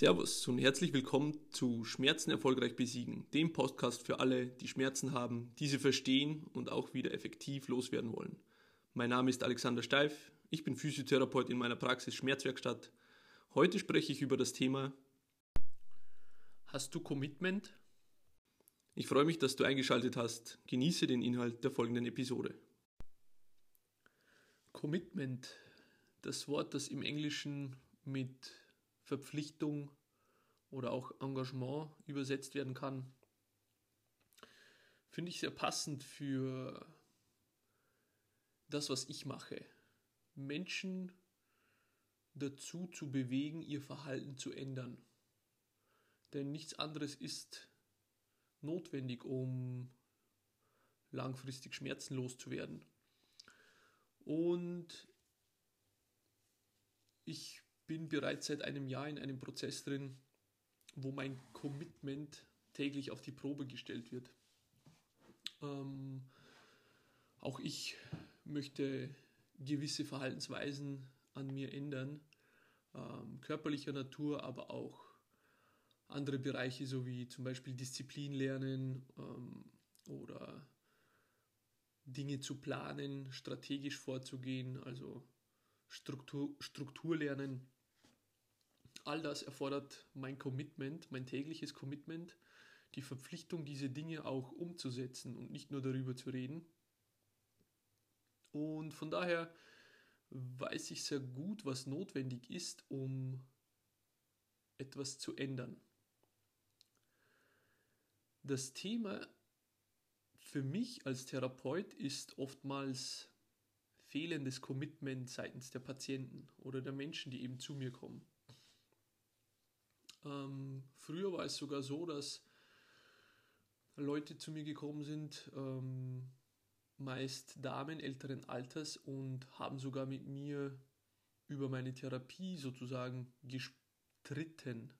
Servus und herzlich willkommen zu Schmerzen erfolgreich besiegen, dem Podcast für alle, die Schmerzen haben, diese verstehen und auch wieder effektiv loswerden wollen. Mein Name ist Alexander Steif, ich bin Physiotherapeut in meiner Praxis Schmerzwerkstatt. Heute spreche ich über das Thema Hast du Commitment? Ich freue mich, dass du eingeschaltet hast. Genieße den Inhalt der folgenden Episode. Commitment, das Wort, das im Englischen mit Verpflichtung oder auch Engagement übersetzt werden kann, finde ich sehr passend für das, was ich mache. Menschen dazu zu bewegen, ihr Verhalten zu ändern. Denn nichts anderes ist notwendig, um langfristig schmerzenlos zu werden. Und ich bin bereits seit einem Jahr in einem Prozess drin, wo mein Commitment täglich auf die Probe gestellt wird. Ähm, auch ich möchte gewisse Verhaltensweisen an mir ändern, ähm, körperlicher Natur, aber auch andere Bereiche, so wie zum Beispiel Disziplin lernen ähm, oder Dinge zu planen, strategisch vorzugehen, also Struktur, Struktur lernen all das erfordert mein Commitment, mein tägliches Commitment, die Verpflichtung, diese Dinge auch umzusetzen und nicht nur darüber zu reden. Und von daher weiß ich sehr gut, was notwendig ist, um etwas zu ändern. Das Thema für mich als Therapeut ist oftmals fehlendes Commitment seitens der Patienten oder der Menschen, die eben zu mir kommen. Ähm, früher war es sogar so, dass Leute zu mir gekommen sind, ähm, meist Damen älteren Alters und haben sogar mit mir über meine Therapie sozusagen gestritten.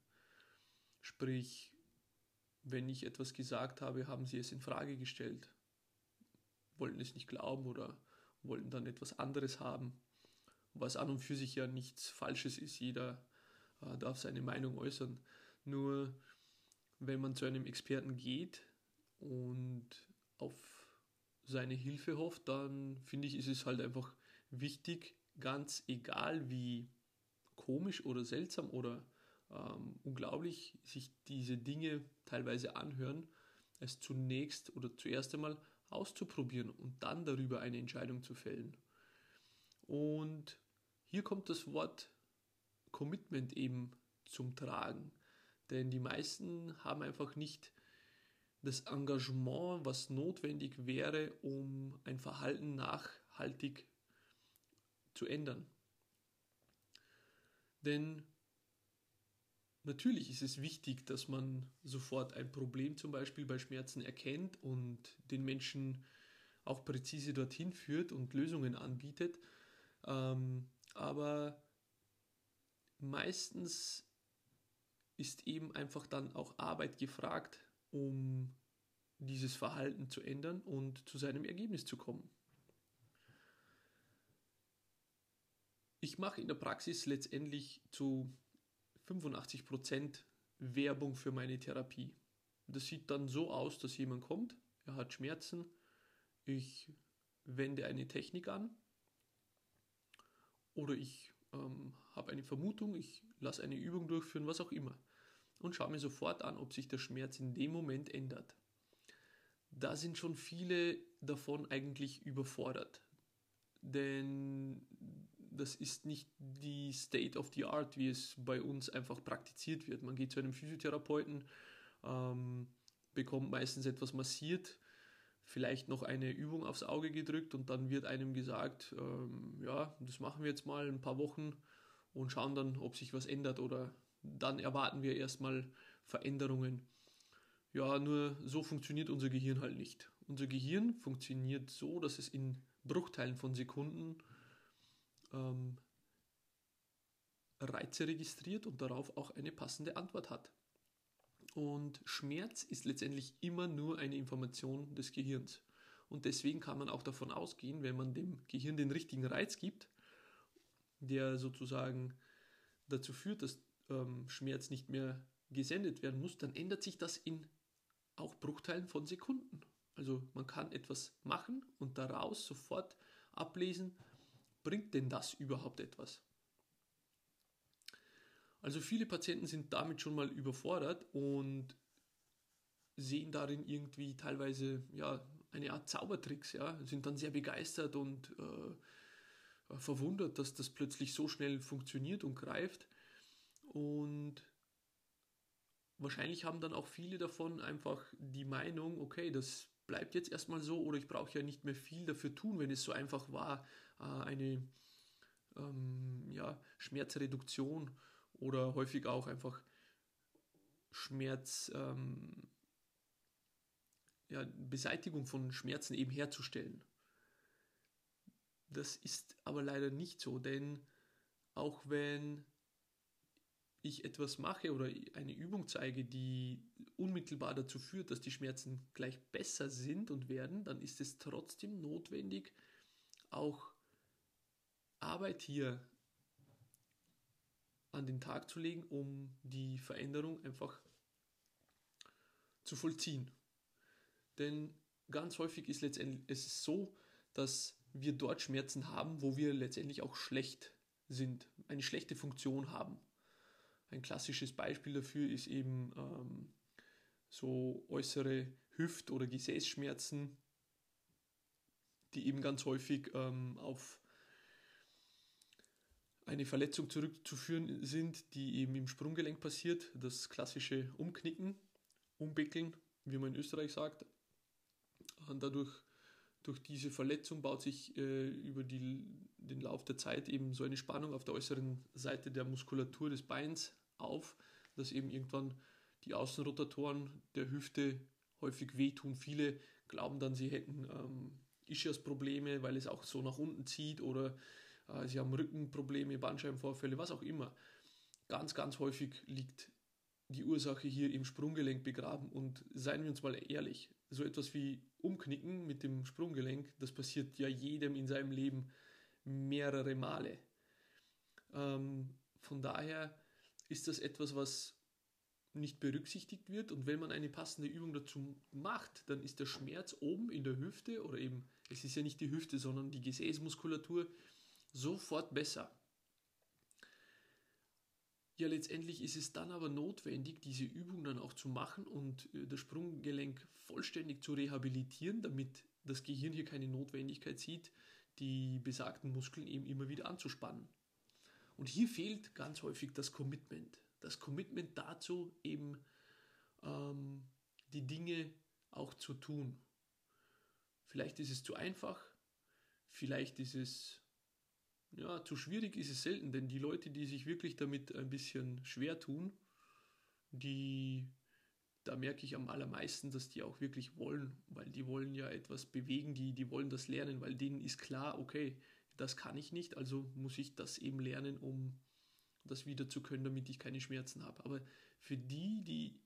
Sprich, wenn ich etwas gesagt habe, haben sie es in Frage gestellt, wollten es nicht glauben oder wollten dann etwas anderes haben, was an und für sich ja nichts Falsches ist. Jeder äh, darf seine Meinung äußern. Nur wenn man zu einem Experten geht und auf seine Hilfe hofft, dann finde ich, ist es halt einfach wichtig, ganz egal wie komisch oder seltsam oder ähm, unglaublich sich diese Dinge teilweise anhören, es zunächst oder zuerst einmal auszuprobieren und dann darüber eine Entscheidung zu fällen. Und hier kommt das Wort Commitment eben zum Tragen. Denn die meisten haben einfach nicht das Engagement, was notwendig wäre, um ein Verhalten nachhaltig zu ändern. Denn natürlich ist es wichtig, dass man sofort ein Problem zum Beispiel bei Schmerzen erkennt und den Menschen auch präzise dorthin führt und Lösungen anbietet. Ähm, aber meistens ist eben einfach dann auch Arbeit gefragt, um dieses Verhalten zu ändern und zu seinem Ergebnis zu kommen. Ich mache in der Praxis letztendlich zu 85% Werbung für meine Therapie. Das sieht dann so aus, dass jemand kommt, er hat Schmerzen, ich wende eine Technik an oder ich ähm, habe eine Vermutung, ich lasse eine Übung durchführen, was auch immer. Und schaue mir sofort an, ob sich der Schmerz in dem Moment ändert. Da sind schon viele davon eigentlich überfordert. Denn das ist nicht die State of the Art, wie es bei uns einfach praktiziert wird. Man geht zu einem Physiotherapeuten, ähm, bekommt meistens etwas massiert, vielleicht noch eine Übung aufs Auge gedrückt und dann wird einem gesagt, ähm, ja, das machen wir jetzt mal ein paar Wochen und schauen dann, ob sich was ändert oder dann erwarten wir erstmal Veränderungen. Ja, nur so funktioniert unser Gehirn halt nicht. Unser Gehirn funktioniert so, dass es in Bruchteilen von Sekunden ähm, Reize registriert und darauf auch eine passende Antwort hat. Und Schmerz ist letztendlich immer nur eine Information des Gehirns. Und deswegen kann man auch davon ausgehen, wenn man dem Gehirn den richtigen Reiz gibt, der sozusagen dazu führt, dass ähm, Schmerz nicht mehr gesendet werden muss, dann ändert sich das in auch Bruchteilen von Sekunden. Also man kann etwas machen und daraus sofort ablesen, bringt denn das überhaupt etwas? Also viele Patienten sind damit schon mal überfordert und sehen darin irgendwie teilweise ja, eine Art Zaubertricks, ja, sind dann sehr begeistert und äh, verwundert, dass das plötzlich so schnell funktioniert und greift. Und wahrscheinlich haben dann auch viele davon einfach die Meinung, okay, das bleibt jetzt erstmal so oder ich brauche ja nicht mehr viel dafür tun, wenn es so einfach war, äh, eine ähm, ja, Schmerzreduktion oder häufig auch einfach Schmerz, ähm, ja, Beseitigung von Schmerzen eben herzustellen. Das ist aber leider nicht so, denn auch wenn ich etwas mache oder eine Übung zeige, die unmittelbar dazu führt, dass die Schmerzen gleich besser sind und werden, dann ist es trotzdem notwendig, auch Arbeit hier an den Tag zu legen, um die Veränderung einfach zu vollziehen. Denn ganz häufig ist letztendlich es so, dass wir dort Schmerzen haben, wo wir letztendlich auch schlecht sind, eine schlechte Funktion haben. Ein klassisches Beispiel dafür ist eben ähm, so äußere Hüft- oder Gesäßschmerzen, die eben ganz häufig ähm, auf eine Verletzung zurückzuführen sind, die eben im Sprunggelenk passiert, das klassische Umknicken, Umbickeln, wie man in Österreich sagt. Und dadurch, durch diese Verletzung baut sich äh, über die, den Lauf der Zeit eben so eine Spannung auf der äußeren Seite der Muskulatur des Beins auf, dass eben irgendwann die Außenrotatoren der Hüfte häufig wehtun. Viele glauben dann, sie hätten ähm, Ischias-Probleme, weil es auch so nach unten zieht oder äh, sie haben Rückenprobleme, Bandscheibenvorfälle, was auch immer. Ganz, ganz häufig liegt die Ursache hier im Sprunggelenk begraben und seien wir uns mal ehrlich, so etwas wie Umknicken mit dem Sprunggelenk, das passiert ja jedem in seinem Leben mehrere Male. Ähm, von daher ist das etwas, was nicht berücksichtigt wird und wenn man eine passende Übung dazu macht, dann ist der Schmerz oben in der Hüfte oder eben, es ist ja nicht die Hüfte, sondern die Gesäßmuskulatur, sofort besser. Ja, letztendlich ist es dann aber notwendig, diese Übung dann auch zu machen und äh, das Sprunggelenk vollständig zu rehabilitieren, damit das Gehirn hier keine Notwendigkeit sieht, die besagten Muskeln eben immer wieder anzuspannen. Und hier fehlt ganz häufig das Commitment. Das Commitment dazu, eben ähm, die Dinge auch zu tun. Vielleicht ist es zu einfach, vielleicht ist es ja, zu schwierig ist es selten, denn die Leute, die sich wirklich damit ein bisschen schwer tun, die, da merke ich am allermeisten, dass die auch wirklich wollen, weil die wollen ja etwas bewegen, die, die wollen das lernen, weil denen ist klar, okay, das kann ich nicht, also muss ich das eben lernen, um das wieder zu können, damit ich keine Schmerzen habe. Aber für die, die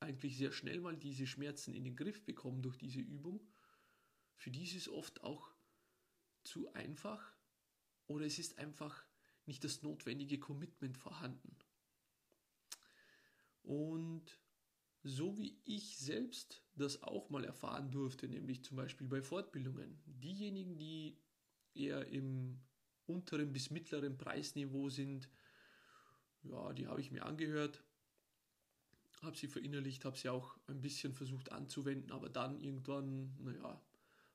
eigentlich sehr schnell mal diese Schmerzen in den Griff bekommen durch diese Übung, für die ist es oft auch zu einfach, oder es ist einfach nicht das notwendige Commitment vorhanden. Und so wie ich selbst das auch mal erfahren durfte, nämlich zum Beispiel bei Fortbildungen, diejenigen, die eher im unteren bis mittleren Preisniveau sind, ja, die habe ich mir angehört, habe sie verinnerlicht, habe sie auch ein bisschen versucht anzuwenden, aber dann irgendwann, naja,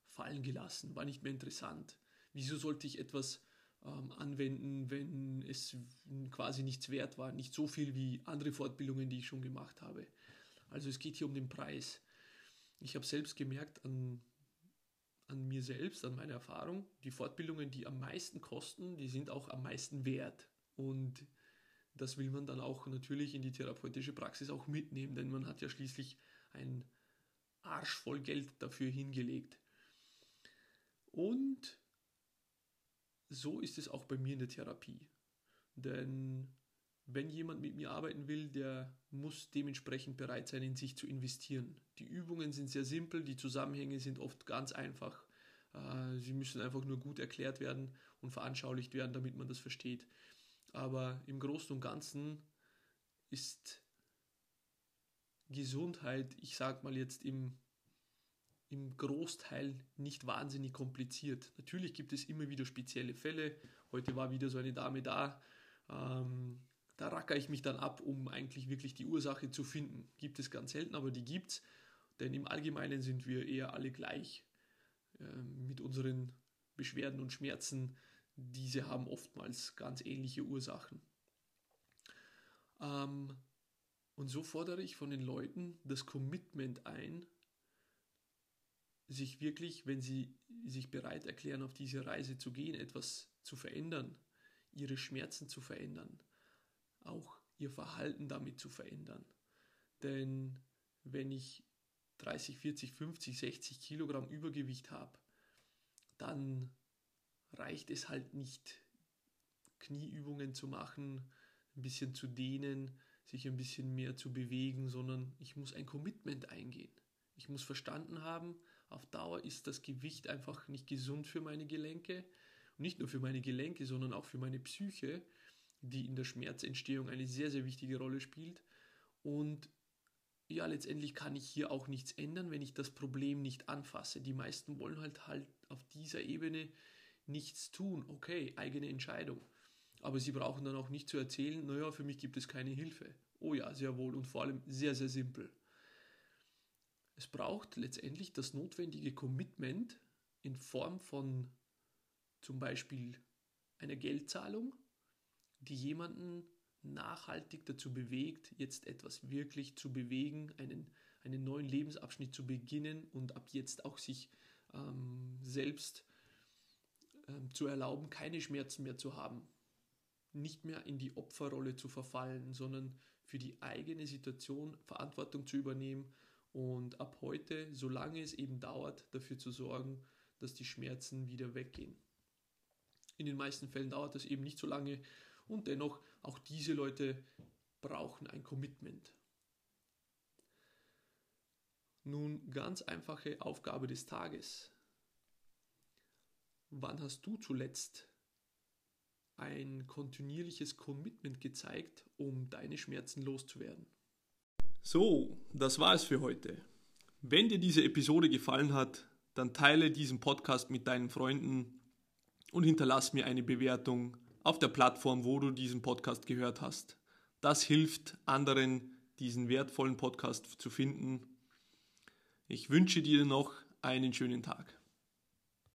fallen gelassen, war nicht mehr interessant. Wieso sollte ich etwas ähm, anwenden, wenn es quasi nichts wert war, nicht so viel wie andere Fortbildungen, die ich schon gemacht habe. Also es geht hier um den Preis. Ich habe selbst gemerkt an, an mir selbst, an meiner Erfahrung, die Fortbildungen, die am meisten kosten, die sind auch am meisten wert. Und das will man dann auch natürlich in die therapeutische Praxis auch mitnehmen, denn man hat ja schließlich ein Arsch voll Geld dafür hingelegt. Und so ist es auch bei mir in der Therapie. Denn wenn jemand mit mir arbeiten will, der muss dementsprechend bereit sein, in sich zu investieren. Die Übungen sind sehr simpel, die Zusammenhänge sind oft ganz einfach. Äh, sie müssen einfach nur gut erklärt werden und veranschaulicht werden, damit man das versteht. Aber im Großen und Ganzen ist Gesundheit, ich sag mal jetzt im, im Großteil nicht wahnsinnig kompliziert. Natürlich gibt es immer wieder spezielle Fälle. Heute war wieder so eine Dame da. Ähm, da racker ich mich dann ab, um eigentlich wirklich die Ursache zu finden. Gibt es ganz selten, aber die gibt's. Denn im Allgemeinen sind wir eher alle gleich ähm, mit unseren Beschwerden und Schmerzen. Diese haben oftmals ganz ähnliche Ursachen. Ähm, und so fordere ich von den Leuten das Commitment ein, sich wirklich, wenn sie sich bereit erklären, auf diese Reise zu gehen, etwas zu verändern, ihre Schmerzen zu verändern, auch ihr Verhalten damit zu verändern. Denn wenn ich 30, 40, 50, 60 Kilogramm Übergewicht habe, dann reicht es halt nicht, Knieübungen zu machen, ein bisschen zu dehnen, sich ein bisschen mehr zu bewegen, sondern ich muss ein Commitment eingehen. Ich muss verstanden haben, auf Dauer ist das Gewicht einfach nicht gesund für meine Gelenke. Und nicht nur für meine Gelenke, sondern auch für meine Psyche, die in der Schmerzentstehung eine sehr, sehr wichtige Rolle spielt. Und ja, letztendlich kann ich hier auch nichts ändern, wenn ich das Problem nicht anfasse. Die meisten wollen halt halt auf dieser Ebene nichts tun. Okay, eigene Entscheidung. Aber sie brauchen dann auch nicht zu erzählen, naja, für mich gibt es keine Hilfe. Oh ja, sehr wohl und vor allem sehr, sehr simpel. Es braucht letztendlich das notwendige Commitment in Form von zum Beispiel einer Geldzahlung, die jemanden nachhaltig dazu bewegt, jetzt etwas wirklich zu bewegen, einen, einen neuen Lebensabschnitt zu beginnen und ab jetzt auch sich ähm, selbst ähm, zu erlauben, keine Schmerzen mehr zu haben, nicht mehr in die Opferrolle zu verfallen, sondern für die eigene Situation Verantwortung zu übernehmen und ab heute, solange es eben dauert, dafür zu sorgen, dass die Schmerzen wieder weggehen. In den meisten Fällen dauert das eben nicht so lange und dennoch, auch diese Leute brauchen ein Commitment. Nun ganz einfache Aufgabe des Tages. Wann hast du zuletzt ein kontinuierliches Commitment gezeigt, um deine Schmerzen loszuwerden. So, das war es für heute. Wenn dir diese Episode gefallen hat, dann teile diesen Podcast mit deinen Freunden und hinterlass mir eine Bewertung auf der Plattform, wo du diesen Podcast gehört hast. Das hilft anderen, diesen wertvollen Podcast zu finden. Ich wünsche dir noch einen schönen Tag.